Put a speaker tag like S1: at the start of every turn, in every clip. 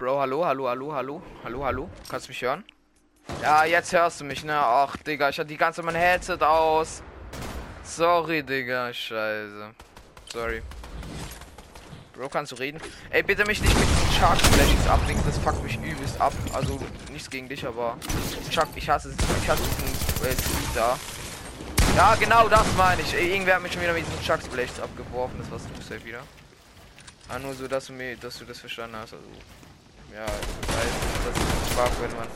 S1: Bro, hallo, hallo, hallo, hallo, hallo, hallo. Kannst du mich hören? Ja, jetzt hörst du mich, ne? Ach, Digga, ich hatte die ganze mein Headset aus. Sorry, Digga, scheiße. Sorry. Bro, kannst du reden? Ey, bitte mich nicht mit diesen Shark Splashes ablenken, das fuckt mich übelst ab. Also, nichts gegen dich, aber... Chuck, ich hasse, ich hasse diesen äh, Speed da. Ja, genau das meine ich. Irgendwer hat mich schon wieder mit diesen Chuck Splashes abgeworfen, das warst du safe wieder. Ah, nur so, dass du mir, dass du das verstanden hast, also... Ja, ich weiß, das ist schwach, wenn man...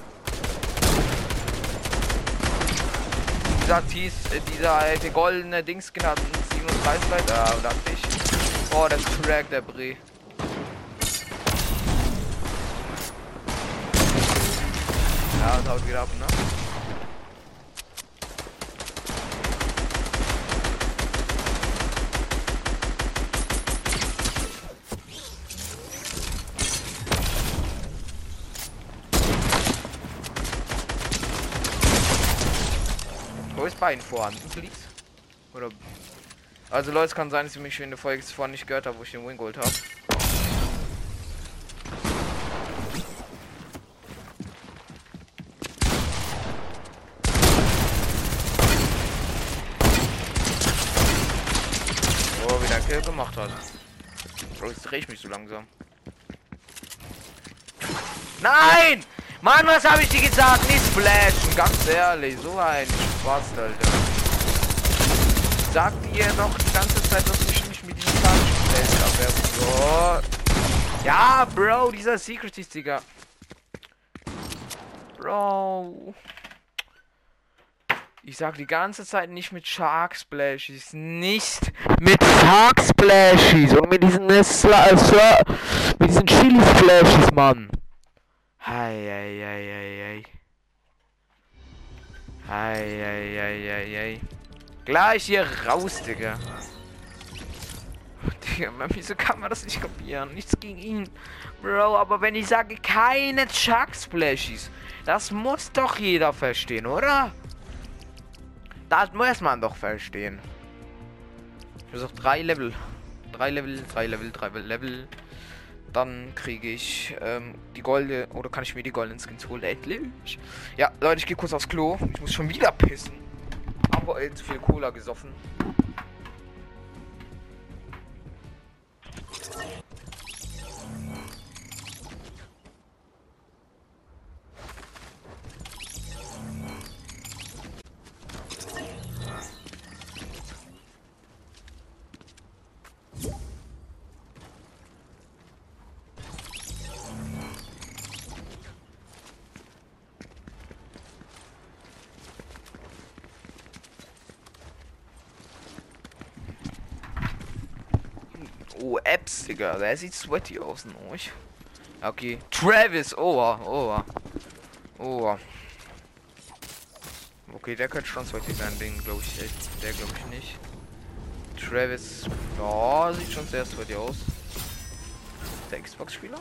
S1: Dieser Tees, äh, dieser äh, goldene Dings genannt 37 Leute, ja, dachte ich. Oh, das Crack, der Bre. Ja, das haut wieder ab, Bein vorhanden, please? Oder also Leute, es kann sein, dass ihr mich in der Folge vorhin nicht gehört habt, wo ich den Wing geholt habe. Oh, wie der Kill gemacht hat. Bro, jetzt dreh ich mich so langsam. Nein! Mann, was habe ich dir gesagt? Nicht splashen, ganz ehrlich. So ein Spaß, Alter. Sagt ihr noch die ganze Zeit, dass ich mich mit diesem Zahnsplash abwerfen so. Ja, Bro, dieser Secret ist, Digga. Bro. Ich sag die ganze Zeit nicht mit Shark Splashes. Nicht mit Shark Splashes. Und mit diesen, äh, mit diesen Chili Splashes, Mann. Heieieiei. Heieieiei. Gleich hier raus, Digga. Digga, wieso kann man das nicht kopieren? Nichts gegen ihn. Bro, aber wenn ich sage, keine Chuck Splashies, das muss doch jeder verstehen, oder? Das muss man doch verstehen. Ich versuche drei Level. Drei Level, drei Level, drei Level. Dann kriege ich ähm, die Golde. Oder kann ich mir die goldenen Skins holen? Endlich. Ja, Leute, ich gehe kurz aufs Klo. Ich muss schon wieder pissen. Aber äh, zu viel Cola gesoffen. Digga. Der sieht sweaty aus, ne? Okay. Travis, oh, oh. Oh. Okay, der könnte schon sweaty sein, den glaube ich echt. Der glaube ich nicht. Travis, oh, sieht schon sehr sweaty aus. Der Xbox-Spieler?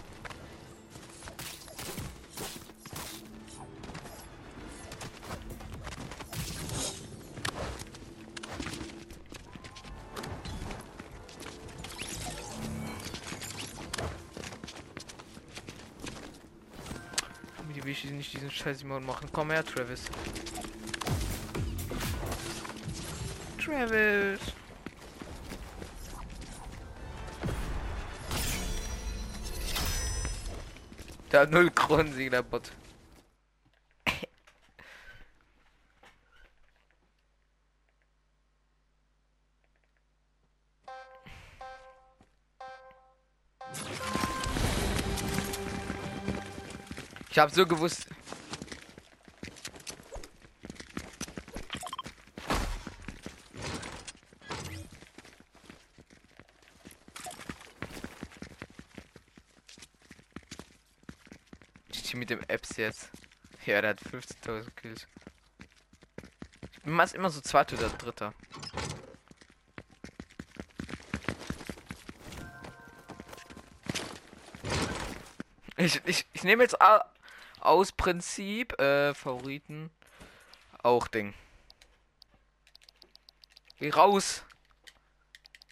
S1: Ich nicht diesen scheiß Mode machen? Komm her, Travis. Travis. Der hat null Kronensieg, der Bot. Ich habe so gewusst. Ich zieh mit dem Apps jetzt. Ja, der hat 15.000 Kills. Ich bin meist immer so zweiter oder dritter. Ich, ich, ich nehme jetzt aus Prinzip äh, Favoriten auch Ding. Geh raus.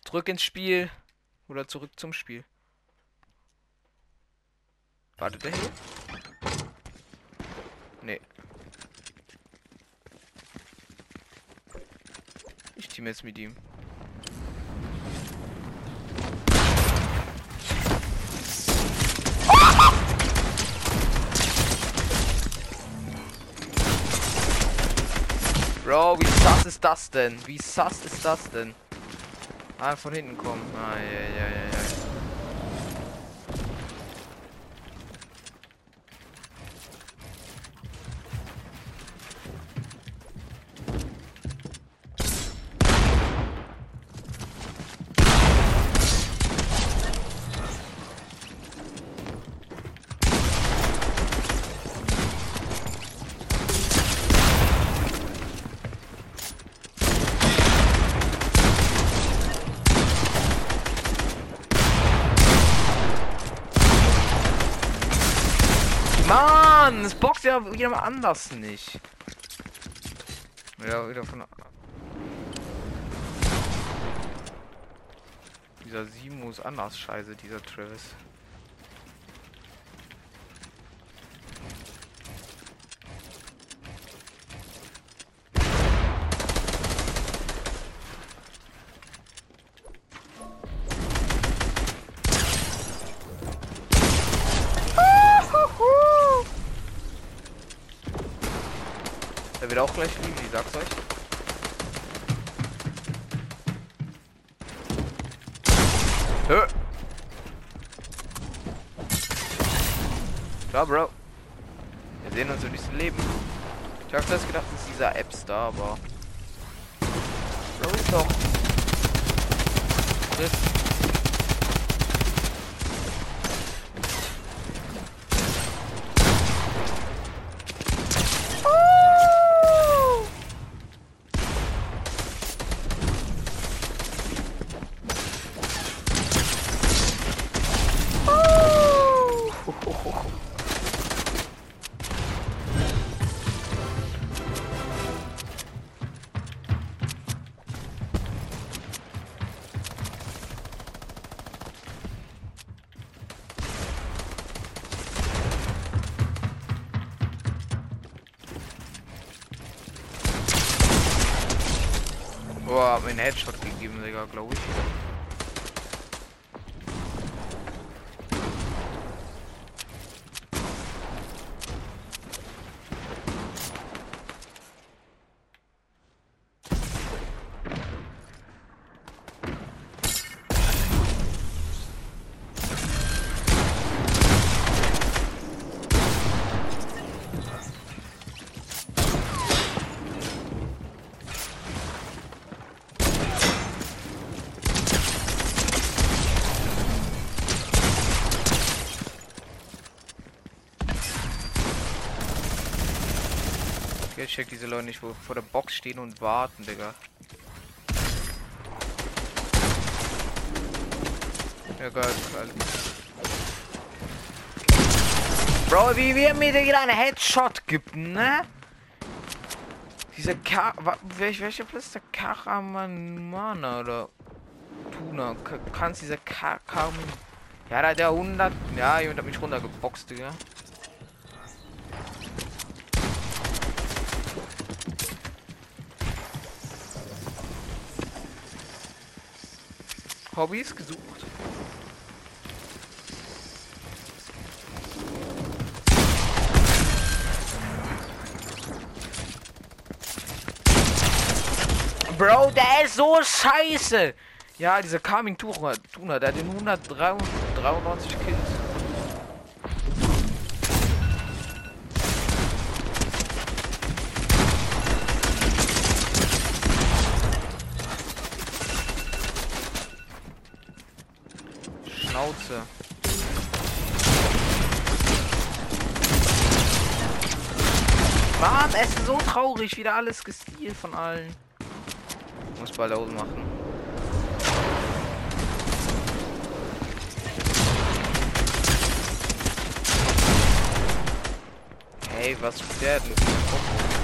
S1: Drück ins Spiel. Oder zurück zum Spiel. Wartet der hier? Nee. Ich team jetzt mit ihm. Bro, wie sass ist das denn? Wie sass ist das denn? Ah, von hinten kommen. Ah, ja, ja, ja, ja. Mann, wieder mal anders nicht. Ja, wieder von. Dieser Simu ist anders scheiße, dieser Travis. Einen Headshot gegeben, Digga, glaube ich. Okay, check diese Leute nicht, wo vor der Box stehen und warten, Digga. Ja, geil, geil. Bro, wie wir mir wieder einen Headshot gibt, ne? Dieser Ka... wa- Welch, welcher Platz ist der Karamanmana oder... Tuna? Ka- Kannst dieser Ka... Karaman... Ja, da hat der 100... Ja, jemand hat mich runtergeboxt, Digga. Hobbys gesucht. Bro, der ist so scheiße. Ja, dieser Carming Tuna, Tuna, der hat den 193 Kills. Schnauze. Mann, es ist so traurig, wieder alles gestealt von allen. Muss bald ausmachen. Hey, was ist der denn?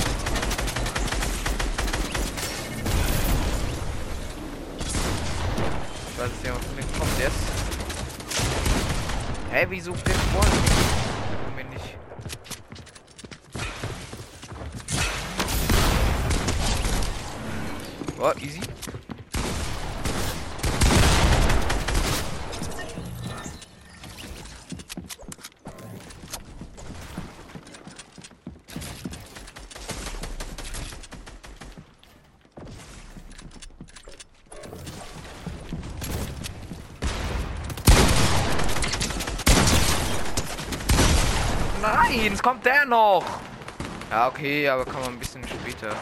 S1: Hä, hey, wieso denn vorne nicht? Mir nicht. Oh, easy. Kommt der noch. Ja, okay, aber kann man ein bisschen später.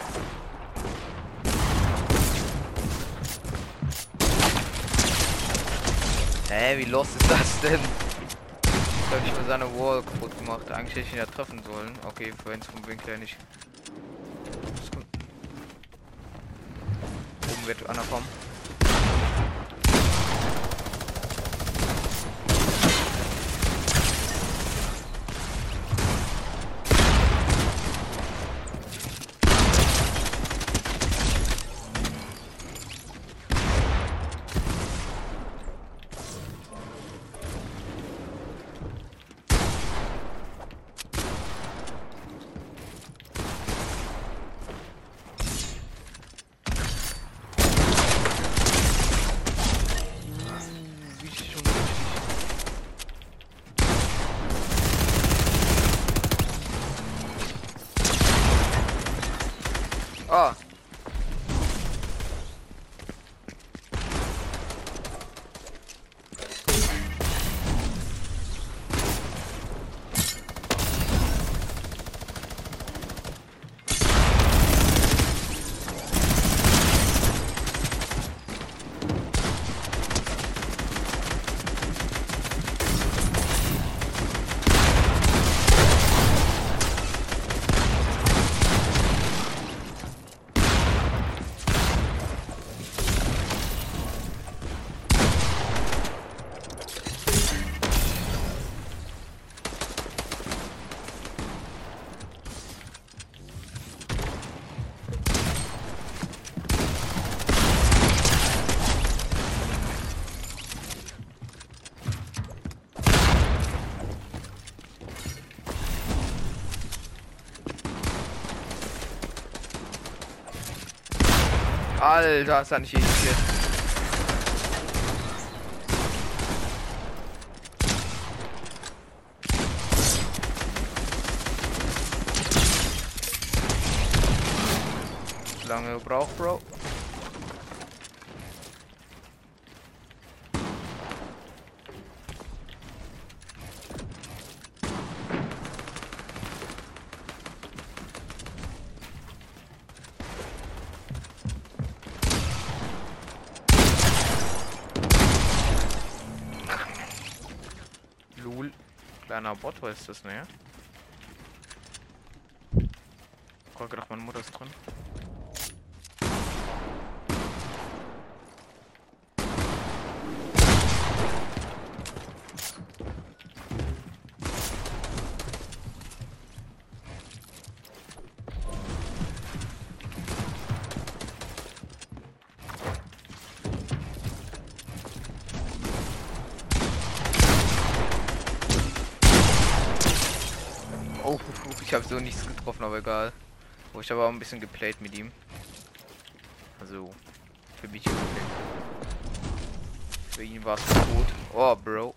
S1: Hä, wie los ist das denn? Ich habe nicht mal seine Wall kaputt gemacht. Eigentlich hätte ich ihn ja treffen sollen. Okay, es vom Winkel her nicht. Oben wird einer kommen. Alter, ist er nicht irritiert. Lange gebraucht, Bro. Was ist das, ne? Ich hab gedacht, meine Mutter ist drin. Oh, ich habe so nichts getroffen, aber egal. Oh, ich habe auch ein bisschen geplayt mit ihm. Also, für mich okay. Für ihn war es gut. Oh, Bro.